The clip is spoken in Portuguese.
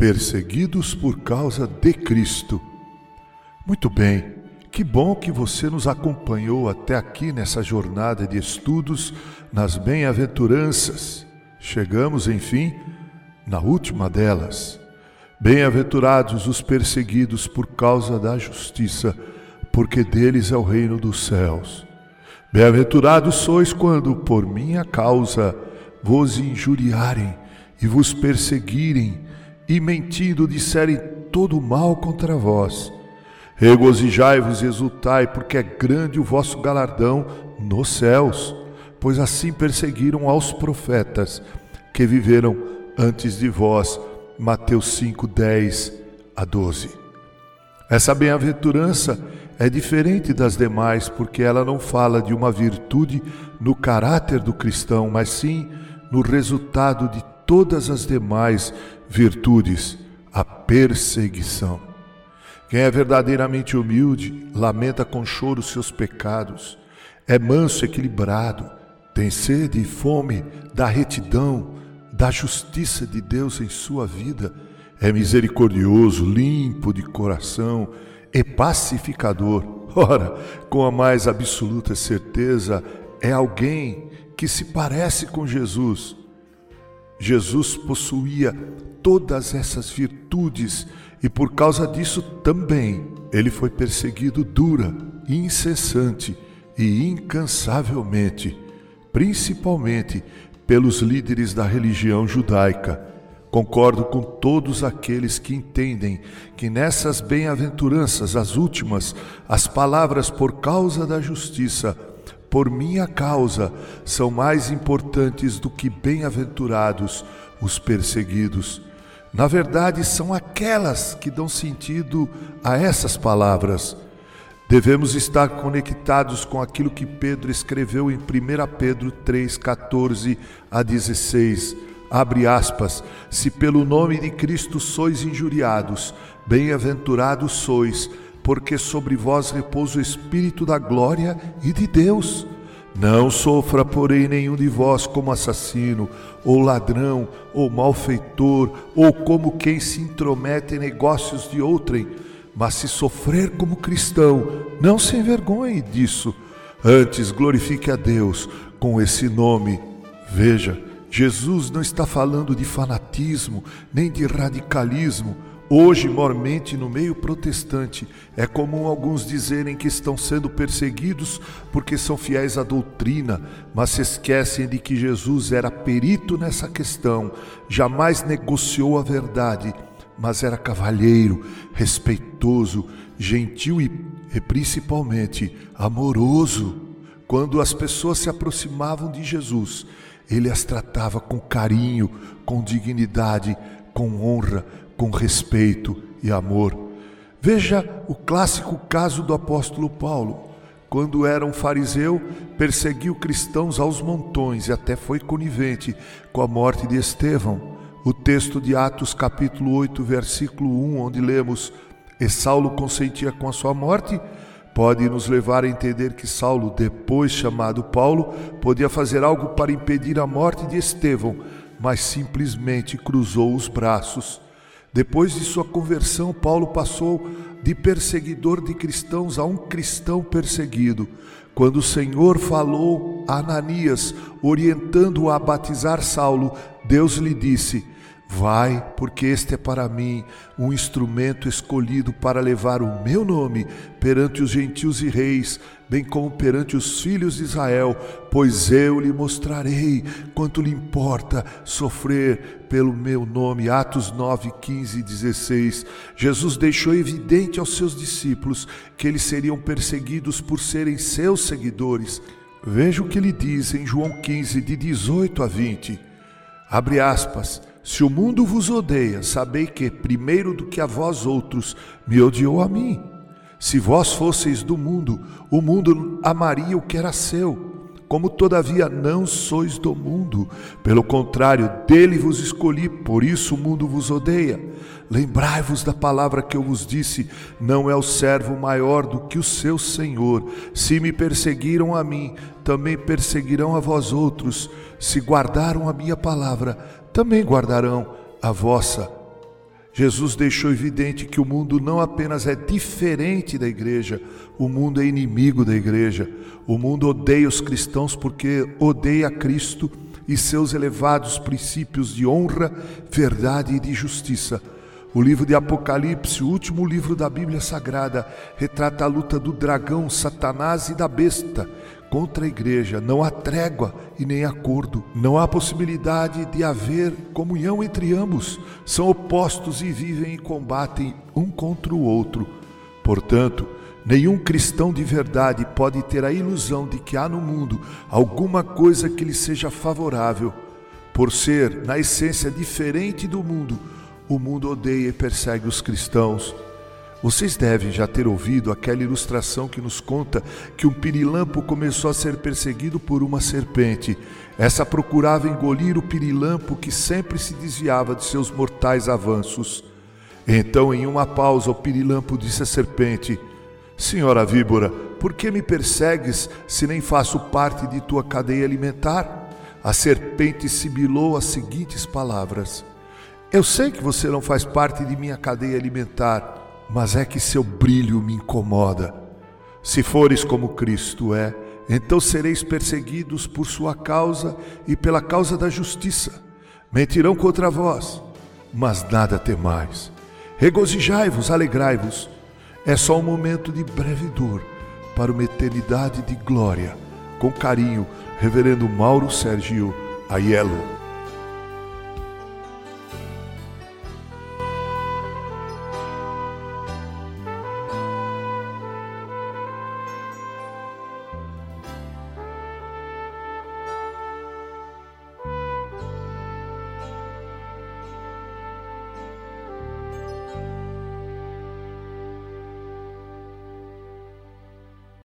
perseguidos por causa de Cristo. Muito bem, que bom que você nos acompanhou até aqui nessa jornada de estudos nas bem-aventuranças. Chegamos, enfim, na última delas. Bem-aventurados os perseguidos por causa da justiça, porque deles é o reino dos céus. Bem-aventurados sois quando, por minha causa, vos injuriarem e vos perseguirem, e mentindo disserem todo mal contra vós. Regozijai-vos e exultai, porque é grande o vosso galardão nos céus, pois assim perseguiram aos profetas que viveram antes de vós. Mateus 5, 10 a 12. Essa bem-aventurança é diferente das demais porque ela não fala de uma virtude no caráter do cristão, mas sim no resultado de todas as demais virtudes, a perseguição. Quem é verdadeiramente humilde, lamenta com choro seus pecados, é manso, equilibrado, tem sede e fome da retidão, da justiça de Deus em sua vida, é misericordioso, limpo de coração, e pacificador. Ora, com a mais absoluta certeza, é alguém que se parece com Jesus. Jesus possuía todas essas virtudes e por causa disso também ele foi perseguido dura, incessante e incansavelmente, principalmente pelos líderes da religião judaica. Concordo com todos aqueles que entendem que nessas bem-aventuranças, as últimas, as palavras por causa da justiça, por minha causa, são mais importantes do que bem-aventurados os perseguidos. Na verdade, são aquelas que dão sentido a essas palavras. Devemos estar conectados com aquilo que Pedro escreveu em 1 Pedro 3, 14 a 16 abre aspas, se pelo nome de Cristo sois injuriados, bem-aventurados sois, porque sobre vós repousa o Espírito da glória e de Deus. Não sofra, porém, nenhum de vós como assassino, ou ladrão, ou malfeitor, ou como quem se intromete em negócios de outrem, mas se sofrer como cristão, não se envergonhe disso. Antes glorifique a Deus com esse nome. Veja, Jesus não está falando de fanatismo nem de radicalismo. Hoje, mormente no meio protestante, é comum alguns dizerem que estão sendo perseguidos porque são fiéis à doutrina, mas se esquecem de que Jesus era perito nessa questão, jamais negociou a verdade, mas era cavalheiro, respeitoso, gentil e, e principalmente amoroso. Quando as pessoas se aproximavam de Jesus, ele as tratava com carinho, com dignidade, com honra, com respeito e amor. Veja o clássico caso do apóstolo Paulo. Quando era um fariseu, perseguiu cristãos aos montões e até foi conivente com a morte de Estevão. O texto de Atos, capítulo 8, versículo 1, onde lemos: E Saulo consentia com a sua morte, pode nos levar a entender que Saulo, depois chamado Paulo, podia fazer algo para impedir a morte de Estevão, mas simplesmente cruzou os braços. Depois de sua conversão, Paulo passou de perseguidor de cristãos a um cristão perseguido. Quando o Senhor falou a Ananias, orientando-o a batizar Saulo, Deus lhe disse: Vai, porque este é para mim um instrumento escolhido para levar o meu nome perante os gentios e reis, bem como perante os filhos de Israel, pois eu lhe mostrarei quanto lhe importa sofrer pelo meu nome. Atos 9, 15 e 16. Jesus deixou evidente aos seus discípulos que eles seriam perseguidos por serem seus seguidores. Veja o que ele diz em João 15, de 18 a 20. Abre aspas. Se o mundo vos odeia, sabei que, primeiro do que a vós outros, me odiou a mim. Se vós fosseis do mundo, o mundo amaria o que era seu. Como todavia não sois do mundo, pelo contrário, dele vos escolhi, por isso o mundo vos odeia. Lembrai-vos da palavra que eu vos disse: não é o servo maior do que o seu senhor. Se me perseguiram a mim, também perseguirão a vós outros. Se guardaram a minha palavra, também guardarão a vossa. Jesus deixou evidente que o mundo não apenas é diferente da igreja, o mundo é inimigo da igreja. O mundo odeia os cristãos porque odeia Cristo e seus elevados princípios de honra, verdade e de justiça. O livro de Apocalipse, o último livro da Bíblia Sagrada, retrata a luta do dragão, Satanás e da besta contra a igreja. Não há trégua e nem acordo. Não há possibilidade de haver comunhão entre ambos. São opostos e vivem e combatem um contra o outro. Portanto, nenhum cristão de verdade pode ter a ilusão de que há no mundo alguma coisa que lhe seja favorável. Por ser, na essência, diferente do mundo, o mundo odeia e persegue os cristãos. Vocês devem já ter ouvido aquela ilustração que nos conta que um pirilampo começou a ser perseguido por uma serpente. Essa procurava engolir o pirilampo que sempre se desviava de seus mortais avanços. Então, em uma pausa, o pirilampo disse à serpente: Senhora víbora, por que me persegues se nem faço parte de tua cadeia alimentar? A serpente sibilou as seguintes palavras: eu sei que você não faz parte de minha cadeia alimentar, mas é que seu brilho me incomoda. Se fores como Cristo é, então sereis perseguidos por sua causa e pela causa da justiça. Mentirão contra vós, mas nada temais. Regozijai-vos, alegrai-vos. É só um momento de breve dor para uma eternidade de glória. Com carinho, Reverendo Mauro Sérgio Aiello.